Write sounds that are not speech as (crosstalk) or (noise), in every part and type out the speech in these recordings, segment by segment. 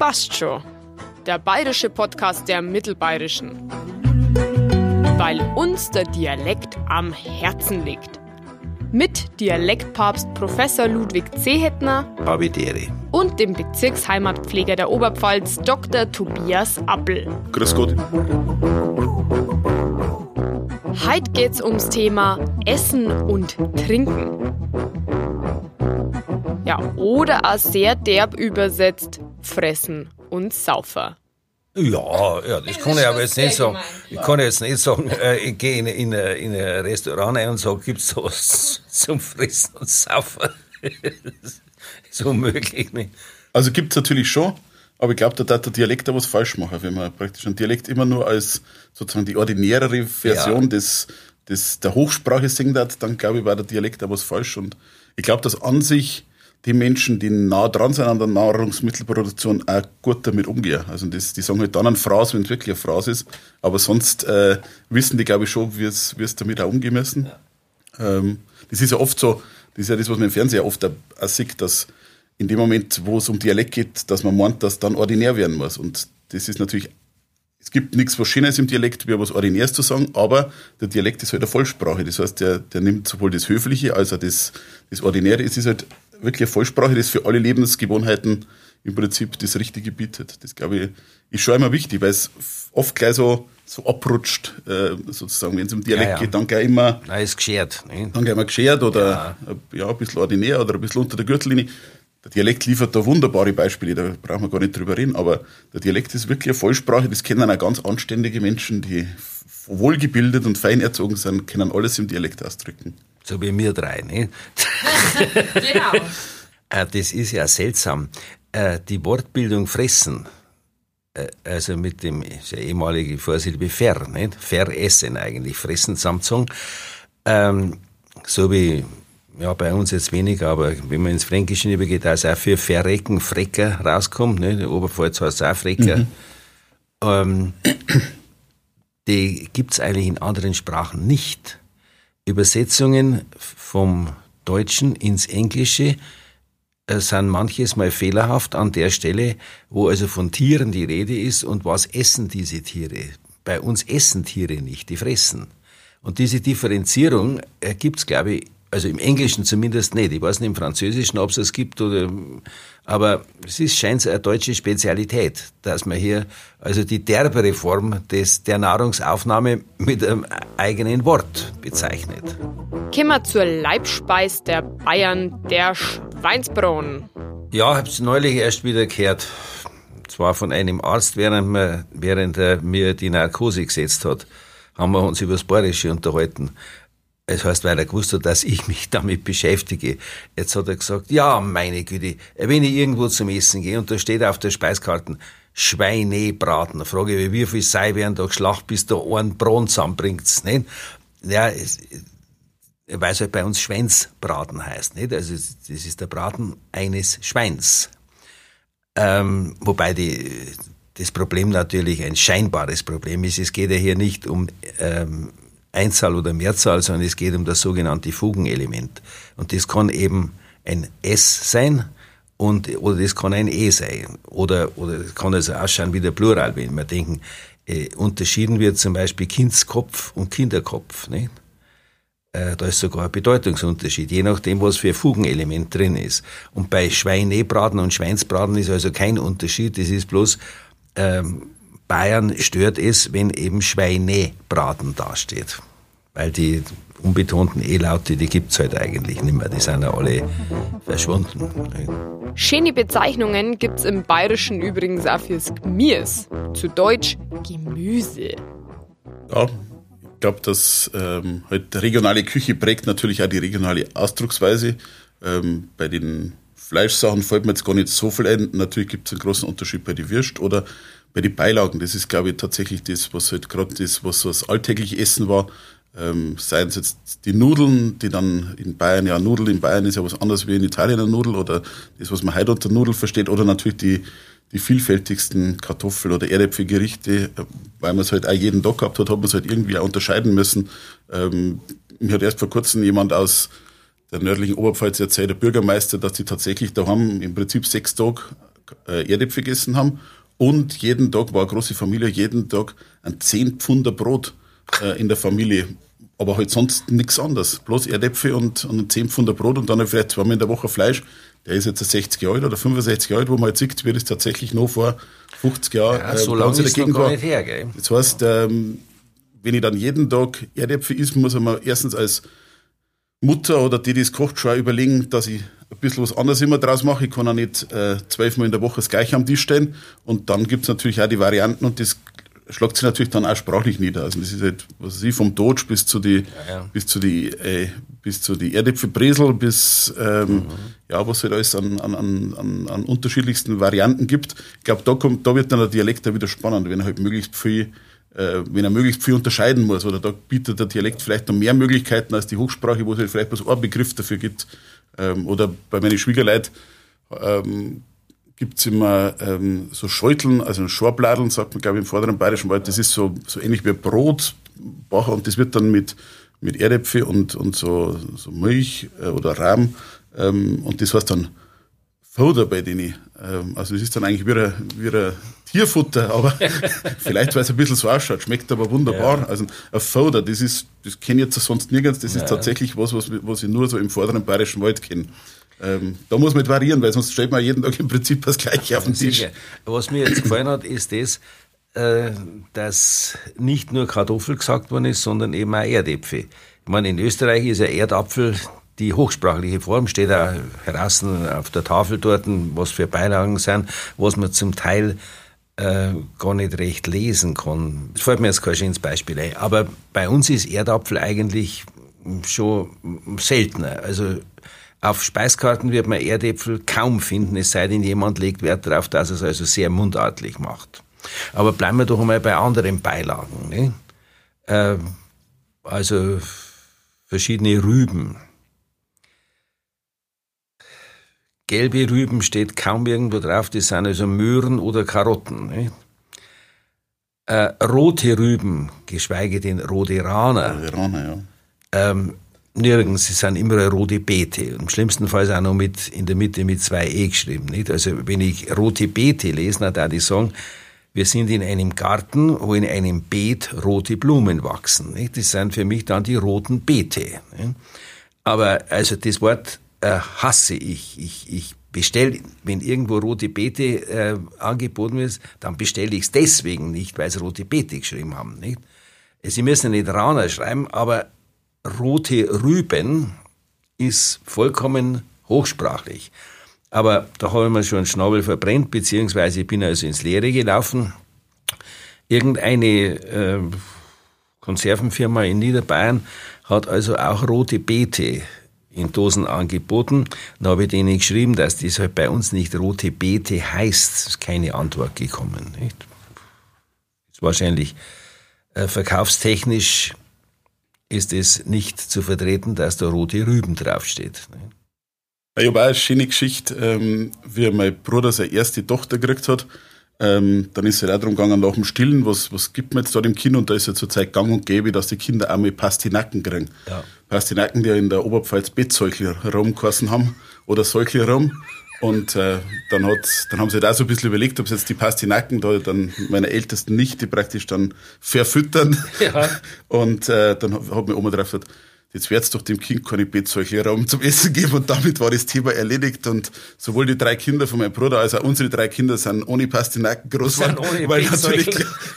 passt schon. Der bayerische Podcast der Mittelbayerischen. Weil uns der Dialekt am Herzen liegt. Mit Dialektpapst Professor Ludwig Zehetner Habidere. und dem Bezirksheimatpfleger der Oberpfalz Dr. Tobias Appel. Grüß Gott. Heute geht's ums Thema Essen und Trinken. Ja, oder auch sehr derb übersetzt, Fressen und Saufer. Ja, ja, das kann ich aber jetzt nicht sagen. Ich kann jetzt nicht sagen, äh, ich gehe in, in, ein- in ein Restaurant ein und sage, gibt's da was (laughs) zum Fressen und Saufen? (laughs) Das ist unmöglich. Nicht? Also gibt's natürlich schon, aber ich glaube, da darf der Dialekt da was falsch machen, wenn man praktisch einen Dialekt immer nur als sozusagen die ordinärere Version Ja. des, des, der Hochsprache singt hat, dann glaube ich, war der Dialekt da was falsch. Und ich glaube, dass an sich die Menschen, die nah dran sind an der Nahrungsmittelproduktion, auch gut damit umgehen. Also das, die sagen halt dann eine Phrase, wenn es wirklich eine Phrase ist, aber sonst äh, wissen die, glaube ich, schon, wie es damit auch umgehen müssen. Ähm, das ist ja oft so, das ist ja das, was man im Fernsehen oft auch auch sieht, dass in dem Moment, wo es um Dialekt geht, dass man meint, dass dann ordinär werden muss. Und das ist natürlich, es gibt nichts was Schönes im Dialekt, wie was Ordinäres zu sagen, aber der Dialekt ist halt eine Vollsprache. Das heißt, der, der nimmt sowohl das Höfliche als auch das, das Ordinäre. Es ist halt wirklich eine Vollsprache, das für alle Lebensgewohnheiten im Prinzip das Richtige bietet. Das glaube ich, ist schon immer wichtig, weil es oft gleich so, so abrutscht, äh, sozusagen, wenn es um Dialekt Ja, ja. geht, dann gleich immer, Nein, ist geschert. Nicht? dann gehen wir geschert oder ja. ja, ein bisschen ordinär oder ein bisschen unter der Gürtellinie. Der Dialekt liefert da wunderbare Beispiele, da brauchen wir gar nicht drüber reden, aber der Dialekt ist wirklich eine Vollsprache, das kennen auch ganz anständige Menschen, die wohlgebildet und fein erzogen sind, können alles im Dialekt ausdrücken. So wie wir drei. Nicht? (laughs) Genau. Äh, Das ist ja seltsam. Äh, Die Wortbildung fressen, äh, also mit dem ja ehemalige Vorsilbe ver, nicht? Veressen eigentlich, fressen Samsung. Ähm, so wie, ja, bei uns jetzt weniger, aber wenn man ins Fränkische übergeht, da ist auch für Verrecken, Frecker rauskommt, nicht? Der Oberpfalz heißt es auch Frecker. Ähm, die gibt's eigentlich in anderen Sprachen nicht. Übersetzungen vom Deutschen ins Englische äh, sind manches mal fehlerhaft an der Stelle, wo also von Tieren die Rede ist und was essen diese Tiere. Bei uns essen Tiere nicht, die fressen. Und diese Differenzierung äh, gibt's, glaube ich, also im Englischen zumindest nicht. Ich weiß nicht im Französischen, ob es es gibt oder, aber es ist scheint eine deutsche Spezialität, dass man hier also die derbere Form des, der Nahrungsaufnahme mit einem eigenen Wort bezeichnet. Kommen wir zur Leibspeis der Bayern, der Schweinsbraten. Ja, hab's neulich erst wieder gehört. Zwar von einem Arzt, während, wir, während er mir die Narkose gesetzt hat, haben wir uns über das Bayerische unterhalten. Es heißt, weil er gewusst hat, dass ich mich (laughs) damit beschäftige. Jetzt hat er gesagt, ja, meine Güte, wenn ich irgendwo zum Essen gehe und da steht auf der Speiskarte Schweinebraten, frage ich, wie viel Sei werden da geschlacht, bis da einen Braten zusammenbringt's, nicht? Ja, es, weil es halt bei uns Schweinsbraten heißt, nicht? Also, das ist der Braten eines Schweins. Ähm, wobei die, das Problem natürlich ein scheinbares Problem ist. Es geht ja hier nicht um ähm, Einzahl oder Mehrzahl, sondern es geht um das sogenannte Fugenelement. Und das kann eben ein S sein und, oder das kann ein E sein. Oder, oder das kann also ausschauen wie der Plural, wenn wir denken, äh, unterschieden wird zum Beispiel Kindskopf und Kinderkopf. Nicht? Äh, da ist sogar ein Bedeutungsunterschied, je nachdem, was für ein Fugenelement drin ist. Und bei Schweinebraten und Schweinsbraten ist also kein Unterschied, das ist bloß, ähm, Bayern stört es, wenn eben Schweinebraten dasteht. Weil die unbetonten E-Laute, die gibt's halt eigentlich nicht mehr, die sind ja alle verschwunden. Schöne Bezeichnungen gibt's im Bayerischen übrigens auch fürs Gmies. Zu Deutsch Gemüse. Ja, ich glaube, dass ähm, halt regionale Küche prägt natürlich auch die regionale Ausdrucksweise. Ähm, bei den Fleischsachen fällt mir jetzt gar nicht so viel ein. Natürlich gibt es einen großen Unterschied bei den Würst oder bei den Beilagen. Das ist, glaube ich, tatsächlich das, was halt gerade das, was so das alltägliche Essen war. Ähm, seien es jetzt die Nudeln, die dann in Bayern, ja, Nudel in Bayern ist ja was anderes wie in Italien eine Nudel oder das, was man heute unter Nudel versteht, oder natürlich die, die vielfältigsten Kartoffel- oder Erdäpfelgerichte, äh, weil man es halt auch jeden Tag gehabt hat, hat man es halt irgendwie auch unterscheiden müssen. Ähm, mir hat erst vor kurzem jemand aus der nördlichen Oberpfalz erzählt, der Bürgermeister, dass die tatsächlich da haben im Prinzip sechs Tage äh, Erdäpfel gegessen haben und jeden Tag war eine große Familie, jeden Tag ein 10 Pfunder Brot äh, in der Familie. Aber halt sonst nichts anderes. Bloß Erdäpfel und, und ein 10 Pfunder Brot und dann vielleicht zweimal in der Woche Fleisch. Der ist jetzt 60 Jahre alt oder 65 Jahre alt, wo man halt sieht, wie das tatsächlich noch vor 50 Jahren ja, so äh, lange ist dagegen gar nicht her, gell? Das heißt, ähm, wenn ich dann jeden Tag Erdäpfel isst, muss ich mir erstens als Mutter oder die, die es kocht, schon überlegen, dass ich ein bisschen was anderes immer draus mache. Ich kann auch nicht äh, zwölfmal in der Woche das gleiche am Tisch stehen. Und dann gibt's natürlich auch die Varianten und das schlägt sich natürlich dann auch sprachlich nieder. Also das ist halt, was weiß ich, vom Dodge bis zu die, ja, ja. bis zu die, äh, bis zu die Erdäpfelbresel, bis, ähm, mhm. ja, was halt alles an, an, an, an unterschiedlichsten Varianten gibt. Ich glaube, da kommt, da wird dann der Dialekt auch wieder spannend, wenn er halt möglichst viel, äh, wenn er möglichst viel unterscheiden muss, oder da bietet der Dialekt vielleicht noch mehr Möglichkeiten als die Hochsprache, wo es halt vielleicht bloß ein Begriff dafür gibt. Ähm, oder bei meinen Schwiegerleuten, ähm, gibt's immer ähm, so Schäuteln, also Schorbladeln, sagt man, glaube ich, im vorderen Bayerischen Wald. Das ist so, so ähnlich wie Brotbacher und das wird dann mit, mit Erdäpfel und, und so, so Milch äh, oder Rahm ähm, und das heißt dann Foder bei denen. Ähm, also das ist dann eigentlich wie ein, wie ein Tierfutter, aber (laughs) (laughs) vielleicht, weil es ein bisschen so ausschaut, schmeckt aber wunderbar. Ja. Also ein Foder, das ist, das kenne ich jetzt sonst nirgends, das ja. ist tatsächlich was, was, was ich nur so im vorderen Bayerischen Wald kenne. Ähm, da muss man variieren, weil sonst stellt man jeden Tag im Prinzip das Gleiche auf den Tisch. Was mir jetzt gefallen hat, ist das, äh, dass nicht nur Kartoffel gesagt worden ist, sondern eben auch Erdäpfel. Ich meine, in Österreich ist ja Erdapfel die hochsprachliche Form, steht auch draußen auf der Tafel dort, was für Beilagen sind, was man zum Teil äh, gar nicht recht lesen kann. Das fällt mir jetzt kein schönes Beispiel ein. Aber bei uns ist Erdapfel eigentlich schon seltener. Also auf Speiskarten wird man Erdäpfel kaum finden, es sei denn, jemand legt Wert darauf, dass es also sehr mundartlich macht. Aber bleiben wir doch einmal bei anderen Beilagen. Ne? Äh, also verschiedene Rüben. Gelbe Rüben steht kaum irgendwo drauf, das sind also Möhren oder Karotten. Ne? Äh, rote Rüben, geschweige denn Roderaner. Roderaner, ja. Ähm, Nirgends, sie sind immer rote Beete. Im schlimmsten Fall ist auch noch mit, in der Mitte mit zwei E geschrieben, nicht? Also, wenn ich rote Beete lese, dann da die sagen, wir sind in einem Garten, wo in einem Beet rote Blumen wachsen, nicht? Das sind für mich dann die roten Beete, nicht? Aber, also, das Wort äh, hasse ich. Ich, ich bestelle, wenn irgendwo rote Beete äh, angeboten wird, dann bestelle ich es deswegen nicht, weil sie rote Beete geschrieben haben, nicht? Sie müssen nicht Rauner schreiben, aber rote Rüben ist vollkommen hochsprachlich. Aber da habe ich mir schon einen Schnabel verbrennt, beziehungsweise ich bin also ins Leere gelaufen. Irgendeine äh, Konservenfirma in Niederbayern hat also auch rote Beete in Dosen angeboten. Da habe ich denen geschrieben, dass das halt bei uns nicht rote Beete heißt. Es ist keine Antwort gekommen. Nicht? Ist wahrscheinlich äh, verkaufstechnisch ist es nicht zu vertreten, dass da rote Rüben draufsteht. Ich habe auch eine schöne Geschichte, ähm, wie mein Bruder seine erste Tochter gekriegt hat. Ähm, dann ist es halt auch darum gegangen, nach dem Stillen, was, was gibt man jetzt da im Kind? Und da ist ja zurzeit gang und gäbe, dass die Kinder einmal Pastinaken kriegen. Ja. Pastinaken, die ja in der Oberpfalz Bettsäugler rumgeheißen haben oder Säugler rum. Und äh, dann, hat, dann haben sie halt auch so ein bisschen überlegt, ob sie jetzt die Pastinaken da dann meiner ältesten Nichte praktisch dann verfüttern. Ja. (laughs) Und äh, dann hat mir Oma drauf gesagt, jetzt wird's doch dem Kind keine Bettsäuche Raum zum Essen geben. Und damit war das Thema erledigt. Und sowohl die drei Kinder von meinem Bruder als auch unsere drei Kinder sind ohne Pastinaken groß geworden. Weil natürlich,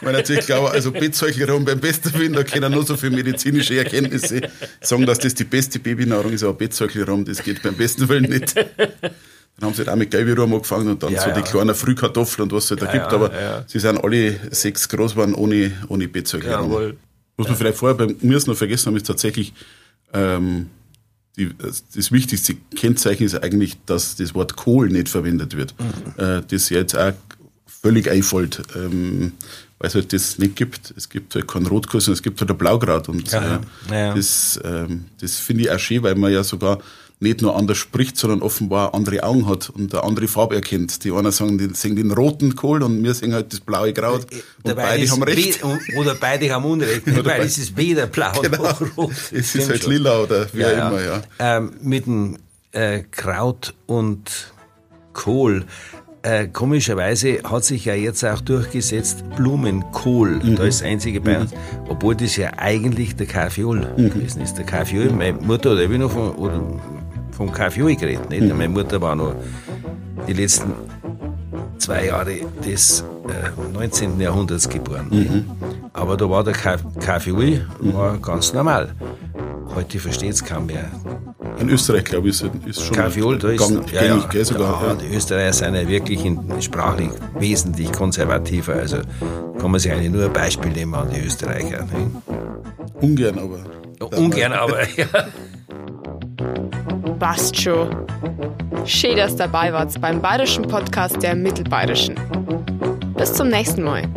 weil natürlich glaube, also Bettsäuche Raum beim besten Willen, da können nur so viele medizinische Erkenntnisse sagen, dass das die beste Babynahrung ist, aber Bettsäuche Raum, das geht beim besten Willen nicht. Dann haben sie halt auch mit Gelbirum angefangen und dann ja, so ja. die kleinen Frühkartoffeln und was es halt da ja, gibt. Aber sie sind alle sechs groß geworden ohne, ohne Bettzeug. Was man vielleicht vorher bei mir noch vergessen haben, ist tatsächlich, ähm, die, das wichtigste Kennzeichen ist eigentlich, dass das Wort Kohl nicht verwendet wird. Mhm. Äh, das jetzt auch völlig einfällt, ähm, weil es halt das nicht gibt. Es gibt halt keinen Rotkohl, sondern es gibt halt ein Blaugrad. Und äh, das, ähm, das finde ich auch schön, weil man ja sogar nicht nur anders spricht, sondern offenbar andere Augen hat und eine andere Farbe erkennt. Die einen sagen, die sehen den roten Kohl und wir sehen halt das blaue Kraut. Äh, und beide haben recht. Oder beide haben Unrecht, (laughs) oder weil es ist weder blau genau. noch rot. (laughs) Es ist halt lila oder wie ja, immer, ja. Ähm, mit dem äh, Kraut und Kohl äh, komischerweise hat sich ja jetzt auch durchgesetzt Blumenkohl. Mhm. Da ist das einzige bei uns. Obwohl das ja eigentlich der Kaffeeol mhm. gewesen ist. Der Kaffeeol, meine Mutter oder ich noch von, oder vom Kaffeeol geredet. Nicht? Mhm. Meine Mutter war noch die letzten zwei Jahre des äh, 19. Jahrhunderts geboren. Mhm. Aber da war der Kaffeeol war ganz normal. Heute versteht es kaum mehr. In Österreich, glaube ich, ist schon Kaffeeol, da ist, gang, ja, gängig, ja, sogar. Ja, ja. Die Österreicher sind ja wirklich in, sprachlich wesentlich konservativer. Also kann man sich eigentlich nur ein Beispiel nehmen an die Österreicher. Ne? Ungern aber. Ungern aber, ja. Passt schon. Schön, dass dabei wart beim bayerischen Podcast der Mittelbayerischen. Bis zum nächsten Mal.